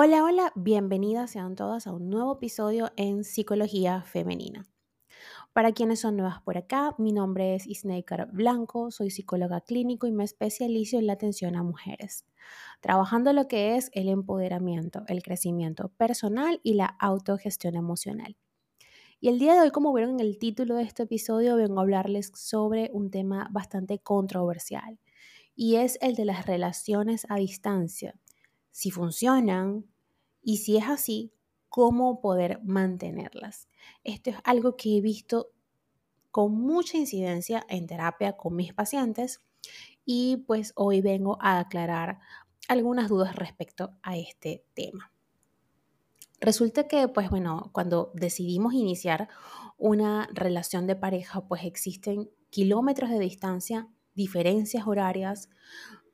Hola, hola, bienvenidas sean todas a un nuevo episodio en Psicología Femenina. Para quienes son nuevas por acá, mi nombre es Isneikar Blanco, soy psicóloga clínico y me especializo en la atención a mujeres, trabajando lo que es el empoderamiento, el crecimiento personal y la autogestión emocional. Y el día de hoy, como vieron en el título de este episodio, vengo a hablarles sobre un tema bastante controversial y es el de las relaciones a distancia si funcionan y si es así, cómo poder mantenerlas. Esto es algo que he visto con mucha incidencia en terapia con mis pacientes y pues hoy vengo a aclarar algunas dudas respecto a este tema. Resulta que, pues bueno, cuando decidimos iniciar una relación de pareja, pues existen kilómetros de distancia, diferencias horarias,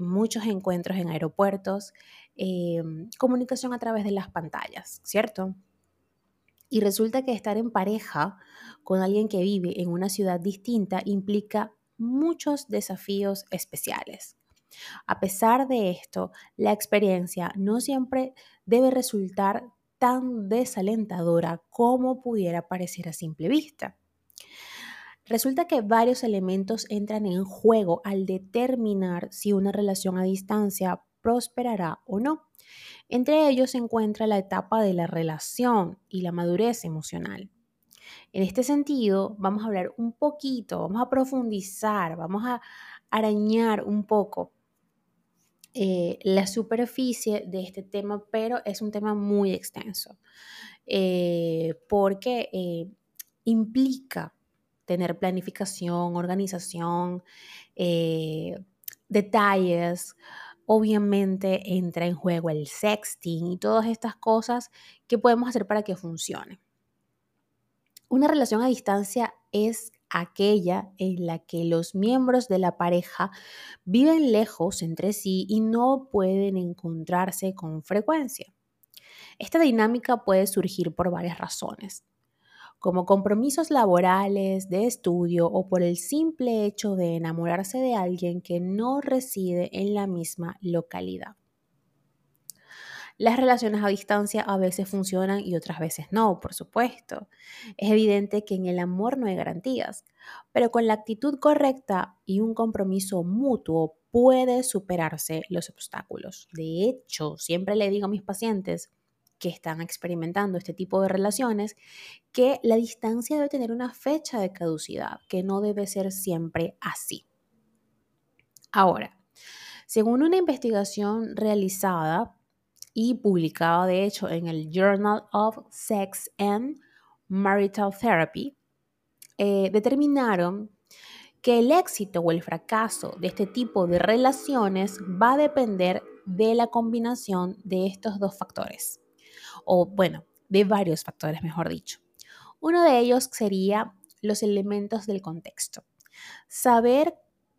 muchos encuentros en aeropuertos, em, comunicación a través de las pantallas, ¿cierto? Y resulta que estar en pareja con alguien que vive en una ciudad distinta implica muchos desafíos especiales. A pesar de esto, la experiencia no siempre debe resultar tan desalentadora como pudiera parecer a simple vista. Resulta que varios elementos entran en juego al determinar si una relación a distancia prosperará o no. Entre ellos se encuentra la etapa de la relación y la madurez emocional. En este sentido, vamos a hablar un poquito, vamos a profundizar, vamos a arañar un poco eh, la superficie de este tema, pero es un tema muy extenso, eh, porque eh, implica tener planificación, organización, eh, detalles. Obviamente entra en juego el sexting y todas estas cosas que podemos hacer para que funcione. Una relación a distancia es aquella en la que los miembros de la pareja viven lejos entre sí y no pueden encontrarse con frecuencia. Esta dinámica puede surgir por varias razones como compromisos laborales, de estudio o por el simple hecho de enamorarse de alguien que no reside en la misma localidad. Las relaciones a distancia a veces funcionan y otras veces no, por supuesto. Es evidente que en el amor no hay garantías, pero con la actitud correcta y un compromiso mutuo puede superarse los obstáculos. De hecho, siempre le digo a mis pacientes, que están experimentando este tipo de relaciones, que la distancia debe tener una fecha de caducidad, que no debe ser siempre así. Ahora, según una investigación realizada y publicada de hecho en el Journal of Sex and Marital Therapy, eh, determinaron que el éxito o el fracaso de este tipo de relaciones va a depender de la combinación de estos dos factores o bueno, de varios factores, mejor dicho. Uno de ellos sería los elementos del contexto. Saber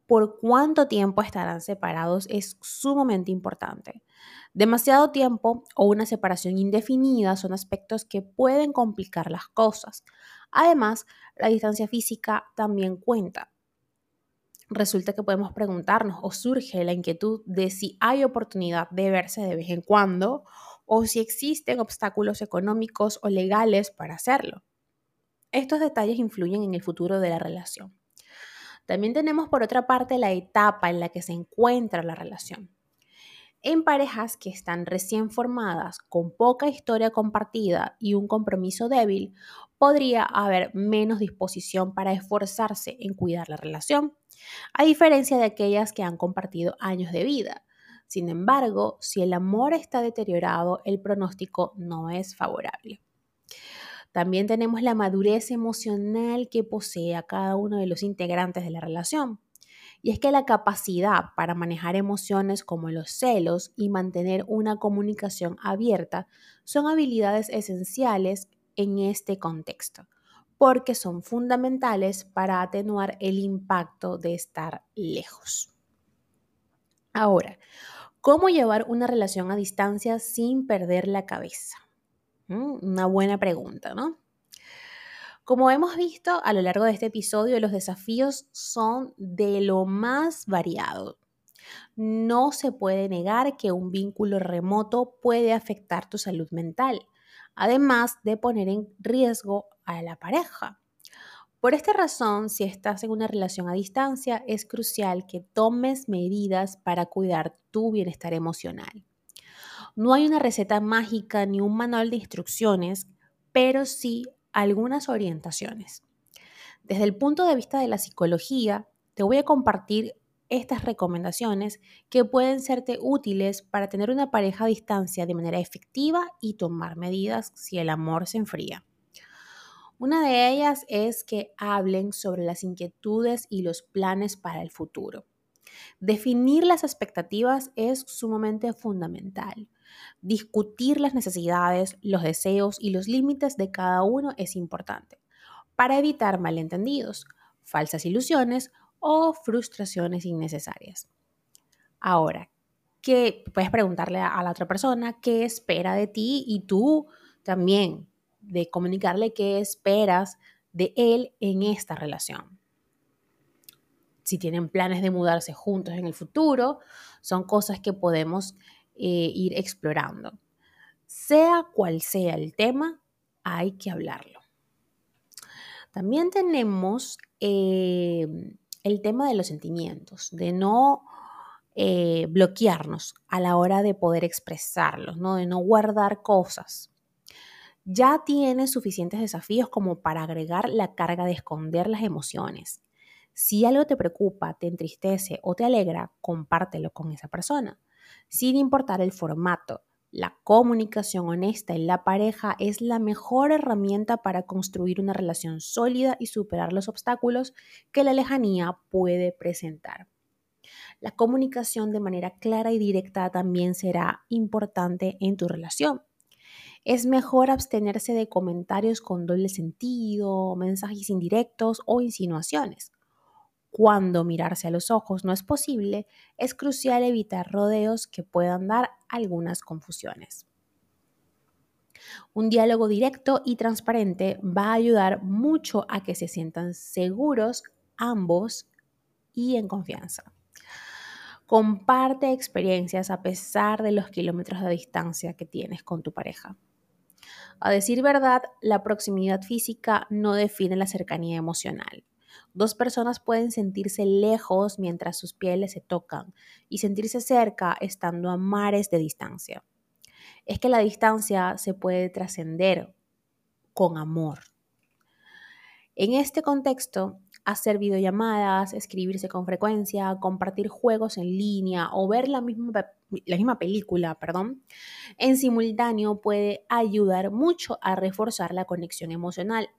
por cuánto tiempo estarán separados es sumamente importante. Demasiado tiempo o una separación indefinida son aspectos que pueden complicar las cosas. Además, la distancia física también cuenta. Resulta que podemos preguntarnos o surge la inquietud de si hay oportunidad de verse de vez en cuando o si existen obstáculos económicos o legales para hacerlo. Estos detalles influyen en el futuro de la relación. También tenemos por otra parte la etapa en la que se encuentra la relación. En parejas que están recién formadas, con poca historia compartida y un compromiso débil, podría haber menos disposición para esforzarse en cuidar la relación, a diferencia de aquellas que han compartido años de vida, sin embargo, si el amor está deteriorado, el pronóstico no es favorable. También tenemos la madurez emocional que posee cada uno de los integrantes de la relación. Y es que la capacidad para manejar emociones como los celos y mantener una comunicación abierta son habilidades esenciales en este contexto, porque son fundamentales para atenuar el impacto de estar lejos. Ahora, ¿Cómo llevar una relación a distancia sin perder la cabeza? Mm, una buena pregunta, ¿no? Como hemos visto a lo largo de este episodio, los desafíos son de lo más variado. No se puede negar que un vínculo remoto puede afectar tu salud mental, además de poner en riesgo a la pareja. Por esta razón, si estás en una relación a distancia, es crucial que tomes medidas para cuidar tu bienestar emocional. No hay una receta mágica ni un manual de instrucciones, pero sí algunas orientaciones. Desde el punto de vista de la psicología, te voy a compartir estas recomendaciones que pueden serte útiles para tener una pareja a distancia de manera efectiva y tomar medidas si el amor se enfría. Una de ellas es que hablen sobre las inquietudes y los planes para el futuro. Definir las expectativas es sumamente fundamental. Discutir las necesidades, los deseos y los límites de cada uno es importante para evitar malentendidos, falsas ilusiones o frustraciones innecesarias. Ahora, que puedes preguntarle a la otra persona qué espera de ti y tú también de comunicarle qué esperas de él en esta relación. Si tienen planes de mudarse juntos en el futuro, son cosas que podemos eh, ir explorando. Sea cual sea el tema, hay que hablarlo. También tenemos eh, el tema de los sentimientos, de no eh, bloquearnos a la hora de poder expresarlos, ¿no? de no guardar cosas ya tienes suficientes desafíos como para agregar la carga de esconder las emociones. Si algo te preocupa, te entristece o te alegra, compártelo con esa persona, sin importar el formato. La comunicación honesta en la pareja es la mejor herramienta para construir una relación sólida y superar los obstáculos que la lejanía puede presentar. La comunicación de manera clara y directa también será importante en tu relación. Es mejor abstenerse de comentarios con doble sentido, mensajes indirectos o insinuaciones. Cuando mirarse a los ojos no es posible, es crucial evitar rodeos que puedan dar algunas confusiones. Un diálogo directo y transparente va a ayudar mucho a que se sientan seguros ambos y en confianza. Comparte experiencias a pesar de los kilómetros de distancia que tienes con tu pareja. A decir verdad, la proximidad física no define la cercanía emocional. Dos personas pueden sentirse lejos mientras sus pieles se tocan y sentirse cerca estando a mares de distancia. Es que la distancia se puede trascender con amor. En este contexto, hacer videollamadas, escribirse con frecuencia, compartir juegos en línea o ver la misma, la misma película, perdón, en simultáneo puede ayudar mucho a reforzar la conexión emocional,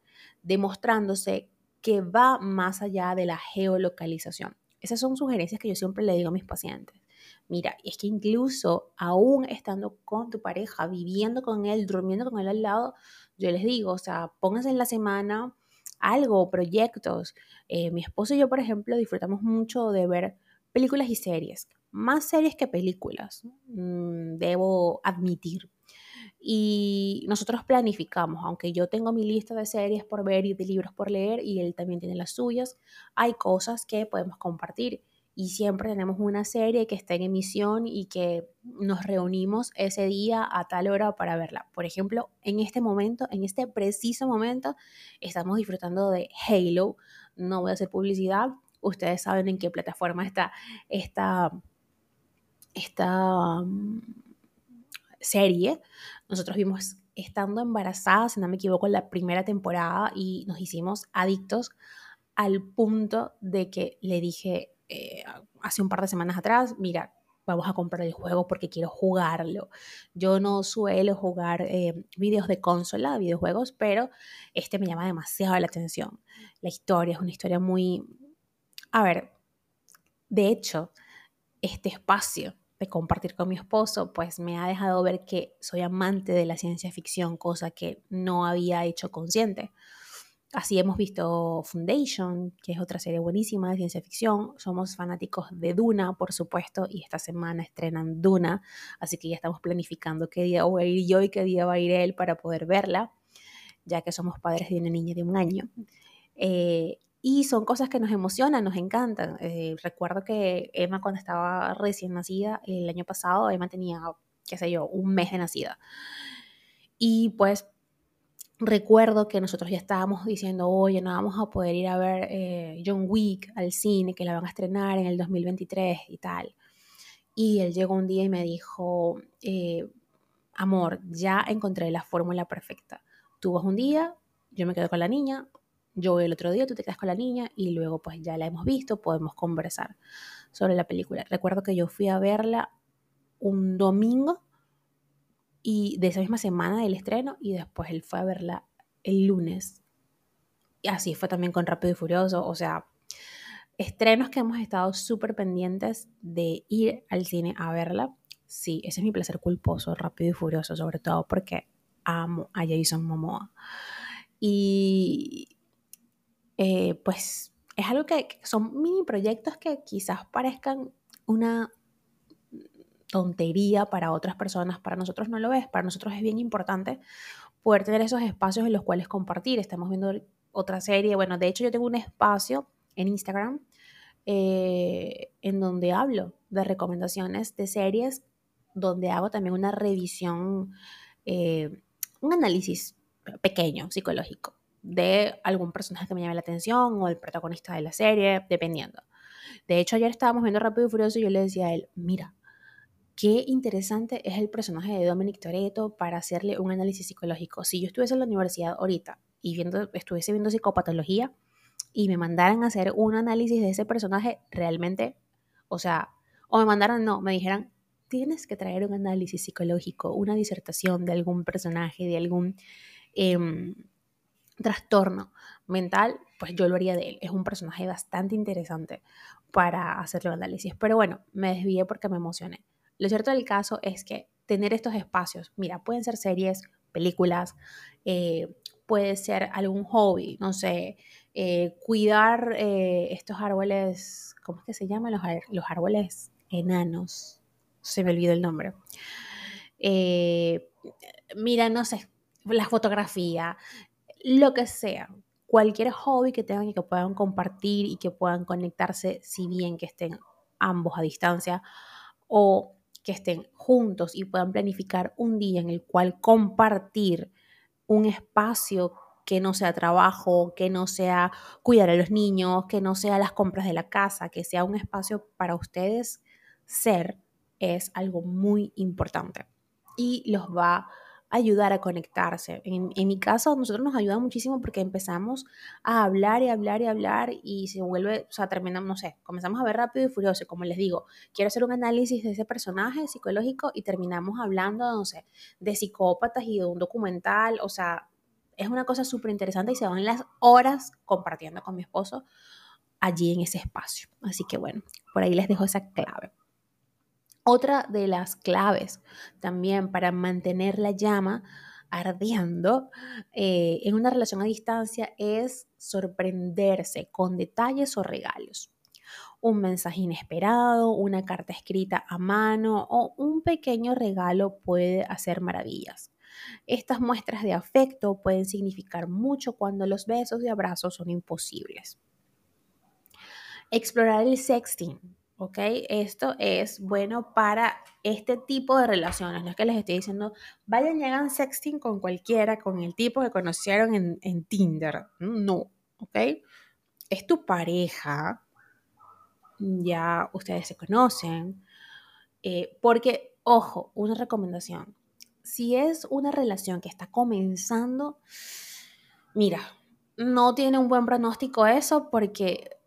demostrándose que va más allá de la geolocalización. Esas son sugerencias que yo siempre le digo a mis pacientes. Mira, es que incluso aún estando con tu pareja, viviendo con él, durmiendo con él al lado, yo les digo, o sea, pónganse en la semana algo, proyectos. Eh, mi esposo y yo, por ejemplo, disfrutamos mucho de ver películas y series, más series que películas, mm, debo admitir. Y nosotros planificamos, aunque yo tengo mi lista de series por ver y de libros por leer y él también tiene las suyas, hay cosas que podemos compartir y siempre tenemos una serie que está en emisión y que nos reunimos ese día a tal hora para verla. Por ejemplo, en este momento, en este preciso momento, estamos disfrutando de Halo. No voy a hacer publicidad. Ustedes saben en qué plataforma está esta, esta mm, serie. Nosotros vimos estando embarazadas, si no me equivoco, la primera temporada y nos hicimos adictos al punto de que le dije, eh, hace un par de semanas atrás, mira, vamos a comprar el juego porque quiero jugarlo. Yo no suelo jugar eh, videos de consola, videojuegos, pero este me llama demasiado la atención. La historia es una historia muy... A ver, de hecho, este espacio de compartir con mi esposo, pues me ha dejado ver que soy amante de la ciencia ficción, cosa que no había hecho consciente. Así hemos visto Foundation, que es otra serie buenísima de ciencia ficción. Somos fanáticos de Duna, por supuesto, y esta semana estrenan Duna, así que ya estamos planificando qué día voy a ir yo y qué día va a ir él para poder verla, ya que somos padres de una niña de un año. Eh, Y son cosas que nos emocionan, nos encantan. Eh, recuerdo que Emma cuando estaba recién nacida, el año pasado, Emma tenía, qué sé yo, un mes de nacida. Y pues recuerdo que nosotros ya estábamos diciendo, oye, no vamos a poder ir a ver eh, John Wick al cine, que la van a estrenar en el 2023 y tal. Y él llegó un día y me dijo, eh, amor, ya encontré la fórmula perfecta. Tú vas un día, yo me quedo con la niña, yo voy el otro día, tú te quedas con la niña y luego pues ya la hemos visto, podemos conversar sobre la película. Recuerdo que yo fui a verla un domingo y de esa misma semana del estreno y después él fue a verla el lunes. Y así fue también con Rápido y Furioso, o sea, estrenos que hemos estado súper pendientes de ir al cine a verla. Sí, ese es mi placer culposo, Rápido y Furioso, sobre todo porque amo a Jason Momoa. Y eh, pues es algo que, que son mini proyectos que quizás parezcan una tontería para otras personas, para nosotros no lo es, para nosotros es bien importante poder tener esos espacios en los cuales compartir. Estamos viendo otra serie, bueno, de hecho yo tengo un espacio en Instagram eh, en donde hablo de recomendaciones de series, donde hago también una revisión, eh, un análisis pequeño, psicológico, de algún personaje que me llame la atención o el protagonista de la serie, dependiendo. De hecho, ayer estábamos viendo Rápido y Furioso y yo le decía a él, mira, qué interesante es el personaje de Dominic Toretto para hacerle un análisis psicológico. Si yo estuviese en la universidad ahorita y viendo, estuviese viendo psicopatología y me mandaran a hacer un análisis de ese personaje, realmente, o sea, o me mandaran, no, me dijeran, tienes que traer un análisis psicológico, una disertación de algún personaje, de algún em, trastorno mental, pues yo lo haría de él. Es un personaje bastante interesante para hacerle un análisis. Pero bueno, me desvié porque me emocioné. Lo cierto del caso es que tener estos espacios, mira, pueden ser series, películas, eh, puede ser algún hobby, no sé, eh, cuidar eh, estos árboles, ¿cómo es que se llaman? Los, los árboles enanos, se me olvidó el nombre. mira, no sé, la fotografía, lo que sea, cualquier hobby que tengan y que puedan compartir y que puedan conectarse, si bien que estén ambos a distancia, o que estén juntos y puedan planificar un día en el cual compartir un espacio que no sea trabajo, que no sea cuidar a los niños, que no sea las compras de la casa, que sea un espacio para ustedes ser, es algo muy importante. Y los va ayudar a conectarse. En, mi caso, a nosotros nos ayuda muchísimo porque empezamos a hablar y hablar y hablar y se vuelve, o sea, terminamos, no sé, comenzamos a ver rápido y furioso. Como les digo, quiero hacer un análisis de ese personaje psicológico y terminamos hablando, no sé, de psicópatas y de un documental. O sea, es una cosa súper interesante y se van las horas compartiendo con mi esposo allí en ese espacio. Así que bueno, por ahí les dejo esa clave. Otra de las claves también para mantener la llama ardiendo eh, en una relación a distancia es sorprenderse con detalles o regalos. Un mensaje inesperado, una carta escrita a mano o un pequeño regalo puede hacer maravillas. Estas muestras de afecto pueden significar mucho cuando los besos y abrazos son imposibles. Explorar el sexting ¿ok? Esto es bueno para este tipo de relaciones. No es que les estoy diciendo, vayan y hagan sexting con cualquiera, con el tipo que conocieron en, Tinder. No, ¿ok? Es tu pareja, ya ustedes se conocen, eh, porque, ojo, una recomendación. Si es una relación que está comenzando, mira, no tiene un buen pronóstico eso porque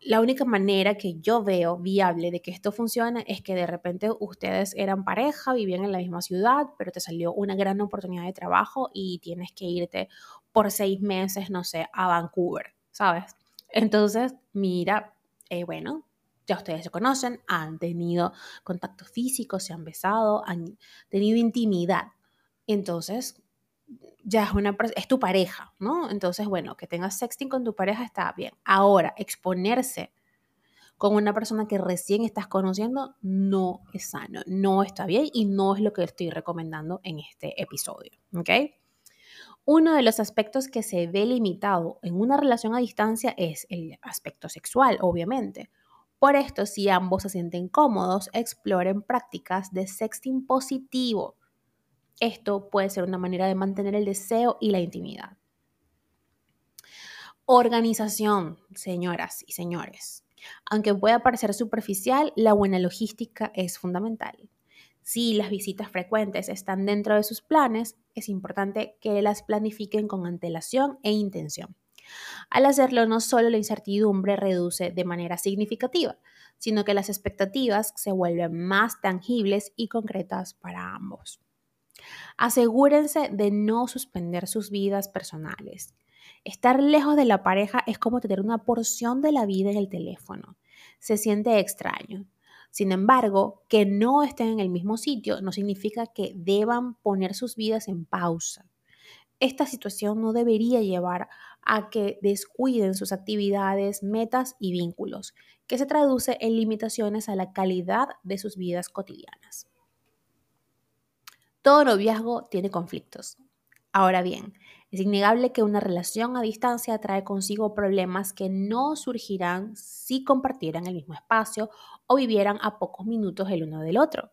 la única manera que yo veo viable de que esto funcione es que de repente ustedes eran pareja, vivían en la misma ciudad, pero te salió una gran oportunidad de trabajo y tienes que irte por seis meses, no sé, a Vancouver, ¿sabes? Entonces, mira, eh, bueno, ya ustedes se conocen, han tenido contacto físico, se han besado, han tenido intimidad. Entonces, ya es, una, es tu pareja, ¿no? Entonces, bueno, que tengas sexting con tu pareja está bien. Ahora, exponerse con una persona que recién estás conociendo no es sano, no está bien y no es lo que estoy recomendando en este episodio, ¿ok? Uno de los aspectos que se ve limitado en una relación a distancia es el aspecto sexual, obviamente. Por esto, si ambos se sienten cómodos, exploren prácticas de sexting positivo. Esto puede ser una manera de mantener el deseo y la intimidad. Organización, señoras y señores. Aunque pueda parecer superficial, la buena logística es fundamental. Si las visitas frecuentes están dentro de sus planes, es importante que las planifiquen con antelación e intención. Al hacerlo, no solo la incertidumbre reduce de manera significativa, sino que las expectativas se vuelven más tangibles y concretas para ambos. Asegúrense de no suspender sus vidas personales. Estar lejos de la pareja es como tener una porción de la vida en el teléfono. Se siente extraño, sin embargo, que no estén en el mismo sitio no significa que deban poner sus vidas en pausa. Esta situación no debería llevar a que descuiden sus actividades, metas y vínculos, que se traduce en limitaciones a la calidad de sus vidas cotidianas. Todo noviazgo tiene conflictos. Ahora bien, es innegable que una relación a distancia trae consigo problemas que no surgirán si compartieran el mismo espacio o vivieran a pocos minutos el uno del otro.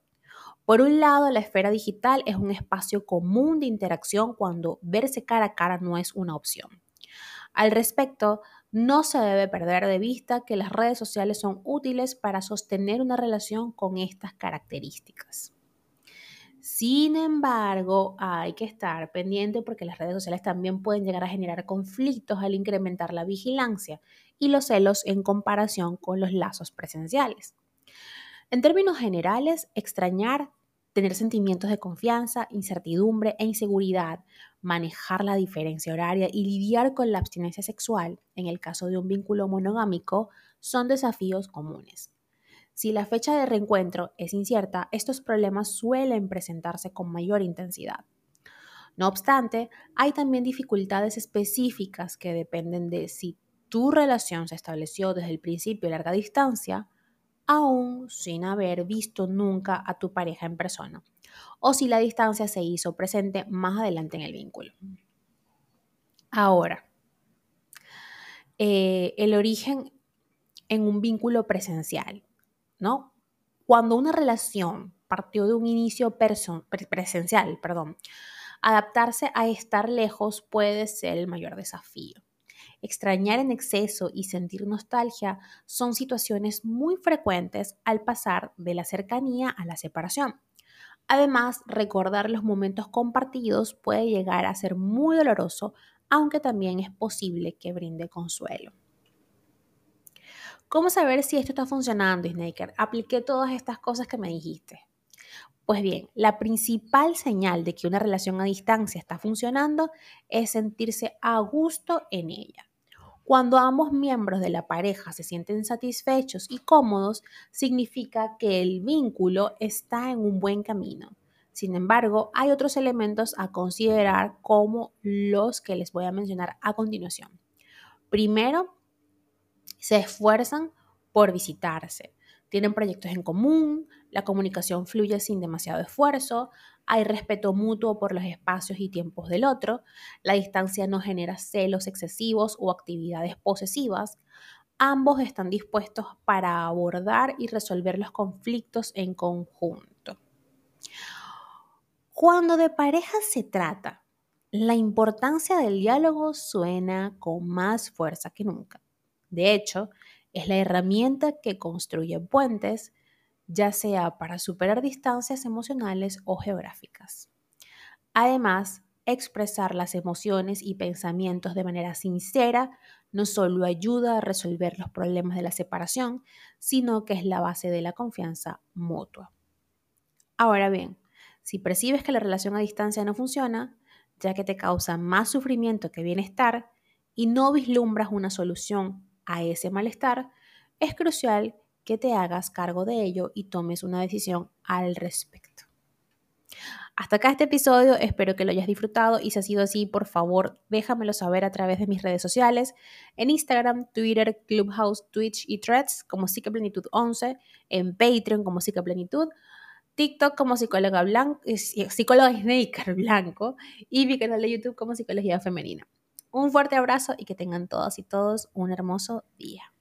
Por un lado, la esfera digital es un espacio común de interacción cuando verse cara a cara no es una opción. Al respecto, no se debe perder de vista que las redes sociales son útiles para sostener una relación con estas características. Sin embargo, hay que estar pendiente porque las redes sociales también pueden llegar a generar conflictos al incrementar la vigilancia y los celos en comparación con los lazos presenciales. En términos generales, extrañar, tener sentimientos de confianza, incertidumbre e inseguridad, manejar la diferencia horaria y lidiar con la abstinencia sexual, en el caso de un vínculo monogámico, son desafíos comunes. Si la fecha de reencuentro es incierta, estos problemas suelen presentarse con mayor intensidad. No obstante, hay también dificultades específicas que dependen de si tu relación se estableció desde el principio a larga distancia, aún sin haber visto nunca a tu pareja en persona, o si la distancia se hizo presente más adelante en el vínculo. Ahora, eh, el origen en un vínculo presencial. ¿No? Cuando una relación partió de un inicio presencial, perdón, adaptarse a estar lejos puede ser el mayor desafío. Extrañar en exceso y sentir nostalgia son situaciones muy frecuentes al pasar de la cercanía a la separación. Además, recordar los momentos compartidos puede llegar a ser muy doloroso, aunque también es posible que brinde consuelo. ¿Cómo saber si esto está funcionando, Snaker? Apliqué todas estas cosas que me dijiste. Pues bien, la principal señal de que una relación a distancia está funcionando es sentirse a gusto en ella. Cuando ambos miembros de la pareja se sienten satisfechos y cómodos, significa que el vínculo está en un buen camino. Sin embargo, hay otros elementos a considerar como los que les voy a mencionar a continuación. Primero, se esfuerzan por visitarse, tienen proyectos en común, la comunicación fluye sin demasiado esfuerzo, hay respeto mutuo por los espacios y tiempos del otro, la distancia no genera celos excesivos o actividades posesivas, ambos están dispuestos para abordar y resolver los conflictos en conjunto. Cuando de pareja se trata, la importancia del diálogo suena con más fuerza que nunca. De hecho, es la herramienta que construye puentes, ya sea para superar distancias emocionales o geográficas. Además, expresar las emociones y pensamientos de manera sincera no solo ayuda a resolver los problemas de la separación, sino que es la base de la confianza mutua. Ahora bien, si percibes que la relación a distancia no funciona, ya que te causa más sufrimiento que bienestar, y no vislumbras una solución a ese malestar, es crucial que te hagas cargo de ello y tomes una decisión al respecto. Hasta acá este episodio, espero que lo hayas disfrutado y si ha sido así, por favor, déjamelo saber a través de mis redes sociales, en Instagram, Twitter, Clubhouse, Twitch y Threads como Psicoplenitud11, en Patreon como Psicoplenitud TikTok como psicóloga, blanco, psicóloga Snaker Blanco y mi canal de YouTube como Psicología Femenina. Un fuerte abrazo y que tengan todas y todos un hermoso día.